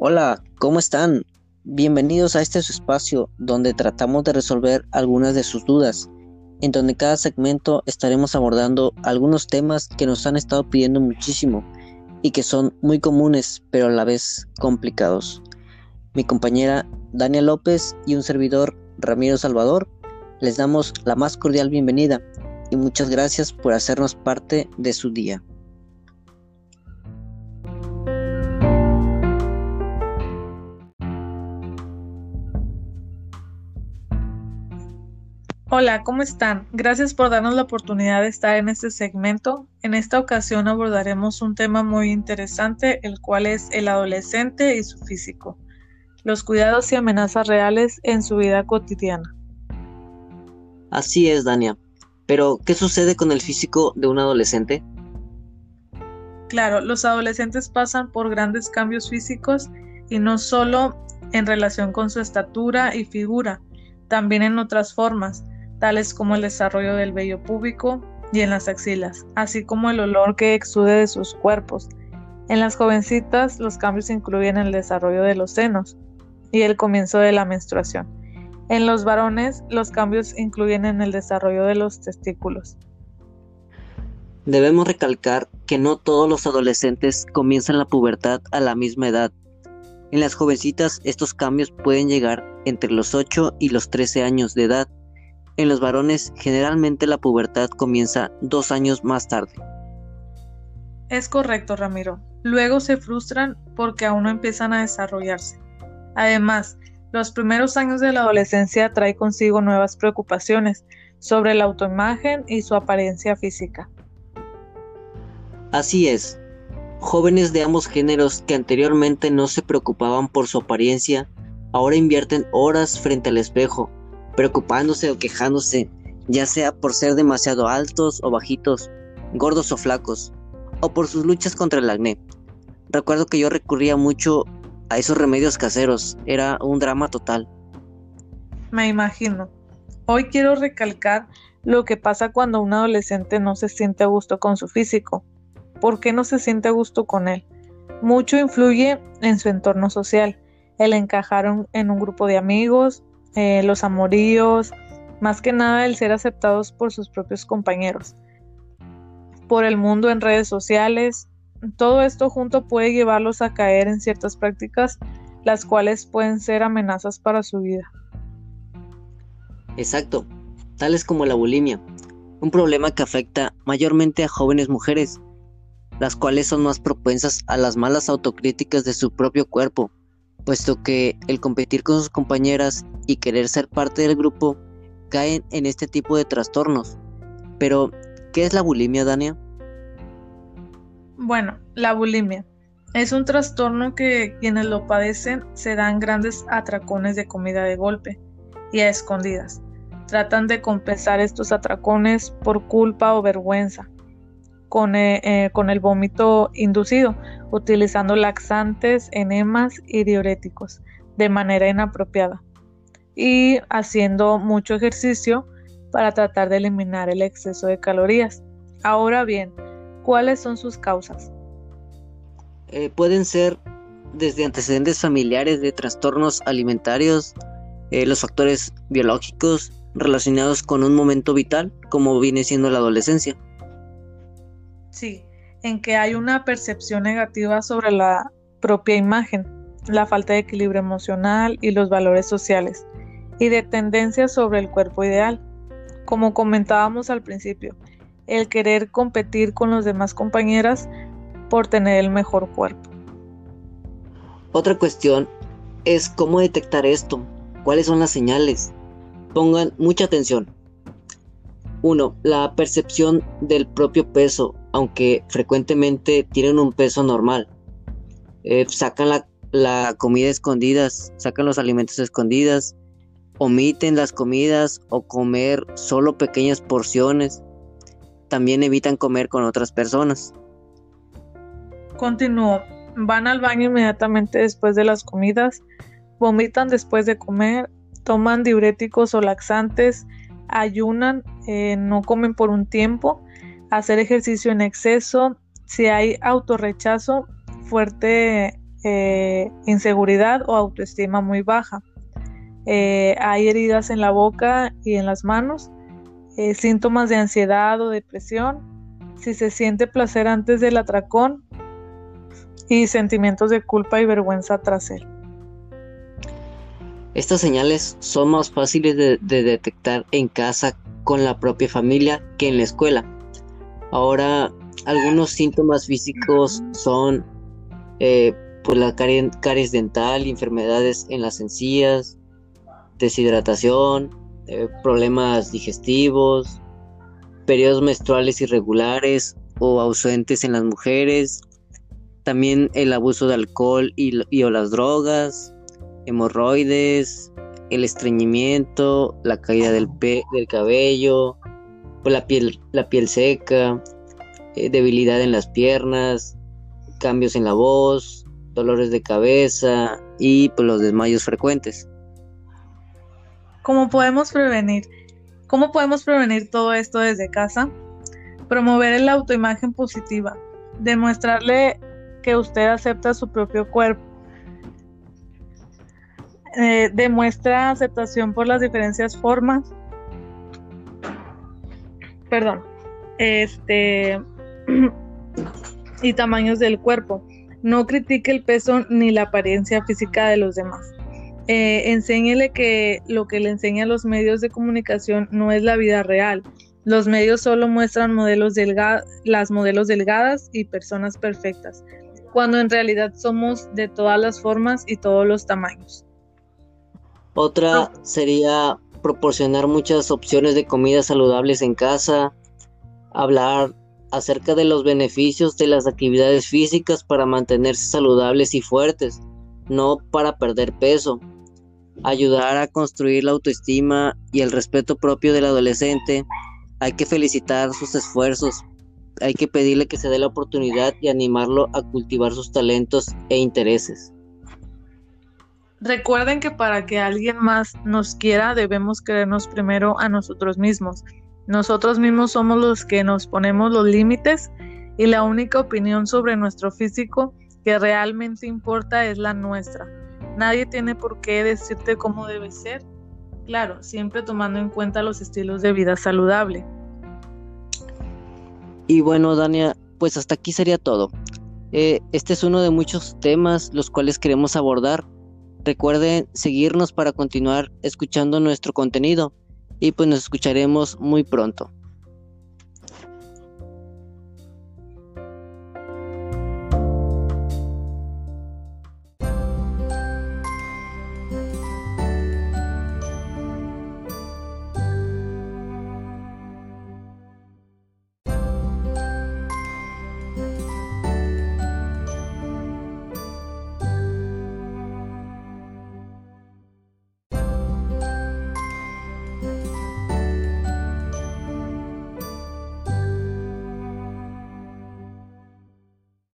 Hola, ¿cómo están? Bienvenidos a este espacio donde tratamos de resolver algunas de sus dudas, en donde cada segmento estaremos abordando algunos temas que nos han estado pidiendo muchísimo y que son muy comunes pero a la vez complicados. Mi compañera Dania López y un servidor Ramiro Salvador les damos la más cordial bienvenida y muchas gracias por hacernos parte de su día. Hola, ¿cómo están? Gracias por darnos la oportunidad de estar en este segmento. En esta ocasión abordaremos un tema muy interesante, el cual es el adolescente y su físico, los cuidados y amenazas reales en su vida cotidiana. Así es, Dania. Pero, ¿qué sucede con el físico de un adolescente? Claro, los adolescentes pasan por grandes cambios físicos y no solo en relación con su estatura y figura, también en otras formas, tales como el desarrollo del vello púbico y en las axilas, así como el olor que exude de sus cuerpos. En las jovencitas los cambios incluyen el desarrollo de los senos y el comienzo de la menstruación. En los varones los cambios incluyen en el desarrollo de los testículos. Debemos recalcar que no todos los adolescentes comienzan la pubertad a la misma edad. En las jovencitas estos cambios pueden llegar entre los 8 y los 13 años de edad en los varones generalmente la pubertad comienza dos años más tarde. Es correcto, Ramiro. Luego se frustran porque aún no empiezan a desarrollarse. Además, los primeros años de la adolescencia trae consigo nuevas preocupaciones sobre la autoimagen y su apariencia física. Así es. Jóvenes de ambos géneros que anteriormente no se preocupaban por su apariencia, ahora invierten horas frente al espejo preocupándose o quejándose, ya sea por ser demasiado altos o bajitos, gordos o flacos, o por sus luchas contra el acné. Recuerdo que yo recurría mucho a esos remedios caseros, era un drama total. Me imagino. Hoy quiero recalcar lo que pasa cuando un adolescente no se siente a gusto con su físico. ¿Por qué no se siente a gusto con él? Mucho influye en su entorno social, el encajar en un grupo de amigos, eh, los amoríos, más que nada el ser aceptados por sus propios compañeros, por el mundo en redes sociales. Todo esto junto puede llevarlos a caer en ciertas prácticas las cuales pueden ser amenazas para su vida. Exacto, tales como la bulimia, un problema que afecta mayormente a jóvenes mujeres, las cuales son más propensas a las malas autocríticas de su propio cuerpo, puesto que el competir con sus compañeras y querer ser parte del grupo caen en este tipo de trastornos. Pero, ¿qué es la bulimia, Dania? Bueno, la bulimia es un trastorno que quienes lo padecen se dan grandes atracones de comida de golpe y a escondidas. Tratan de compensar estos atracones por culpa o vergüenza con, eh, eh, con el vómito inducido, utilizando laxantes, enemas y diuréticos de manera inapropiada y haciendo mucho ejercicio para tratar de eliminar el exceso de calorías. Ahora bien, ¿cuáles son sus causas? Eh, pueden ser desde antecedentes familiares de trastornos alimentarios, los factores biológicos relacionados con un momento vital como viene siendo la adolescencia. Sí, en que hay una percepción negativa sobre la propia imagen, la falta de equilibrio emocional y los valores sociales, y de tendencias sobre el cuerpo ideal. Como comentábamos al principio, el querer competir con los demás compañeras por tener el mejor cuerpo. Otra cuestión es cómo detectar esto, cuáles son las señales. Pongan mucha atención. 1. La percepción del propio peso aunque frecuentemente tienen un peso normal. Eh, sacan la, comida escondidas, sacan los alimentos escondidas, omiten las comidas o comer solo pequeñas porciones. También evitan comer con otras personas. Continúo. Van al baño inmediatamente después de las comidas, vomitan después de comer, toman diuréticos o laxantes, ayunan, eh, no comen por un tiempo hacer ejercicio en exceso, si hay autorrechazo fuerte eh, inseguridad o autoestima muy baja. Eh, hay heridas en la boca y en las manos, eh, síntomas de ansiedad o depresión, si se siente placer antes del atracón y sentimientos de culpa y vergüenza tras él. Estas señales son más fáciles de, detectar en casa con la propia familia que en la escuela. Ahora, algunos síntomas físicos son eh, pues la caries dental, enfermedades en las encías, deshidratación, eh, problemas digestivos, periodos menstruales irregulares o ausentes en las mujeres, también el abuso de alcohol y, o las drogas, hemorroides, el estreñimiento, la caída del, del cabello, pues la piel, la piel seca, eh, debilidad en las piernas, cambios en la voz, dolores de cabeza y pues, los desmayos frecuentes. ¿Cómo podemos prevenir? ¿Cómo podemos prevenir todo esto desde casa? Promover la autoimagen positiva, demostrarle que usted acepta su propio cuerpo, eh, demuestra aceptación por las diferentes formas, perdón, este y tamaños del cuerpo. No critique el peso ni la apariencia física de los demás. Eh, enséñele que lo que le enseña los medios de comunicación no es la vida real. Los medios solo muestran modelos las modelos delgadas y personas perfectas, cuando en realidad somos de todas las formas y todos los tamaños. Otra sería proporcionar muchas opciones de comidas saludables en casa, hablar acerca de los beneficios de las actividades físicas para mantenerse saludables y fuertes, no para perder peso. Ayudar a construir la autoestima y el respeto propio del adolescente. Hay que felicitar sus esfuerzos. Hay que pedirle que se dé la oportunidad y animarlo a cultivar sus talentos e intereses. Recuerden que para que alguien más nos quiera debemos querernos primero a nosotros mismos. Nosotros mismos somos los que nos ponemos los límites y la única opinión sobre nuestro físico que realmente importa es la nuestra. Nadie tiene por qué decirte cómo debe ser. Claro, siempre tomando en cuenta los estilos de vida saludable. Y bueno, Dania, pues hasta aquí sería todo. Eh, este es uno de muchos temas los cuales queremos abordar. Recuerden seguirnos para continuar escuchando nuestro contenido y pues nos escucharemos muy pronto.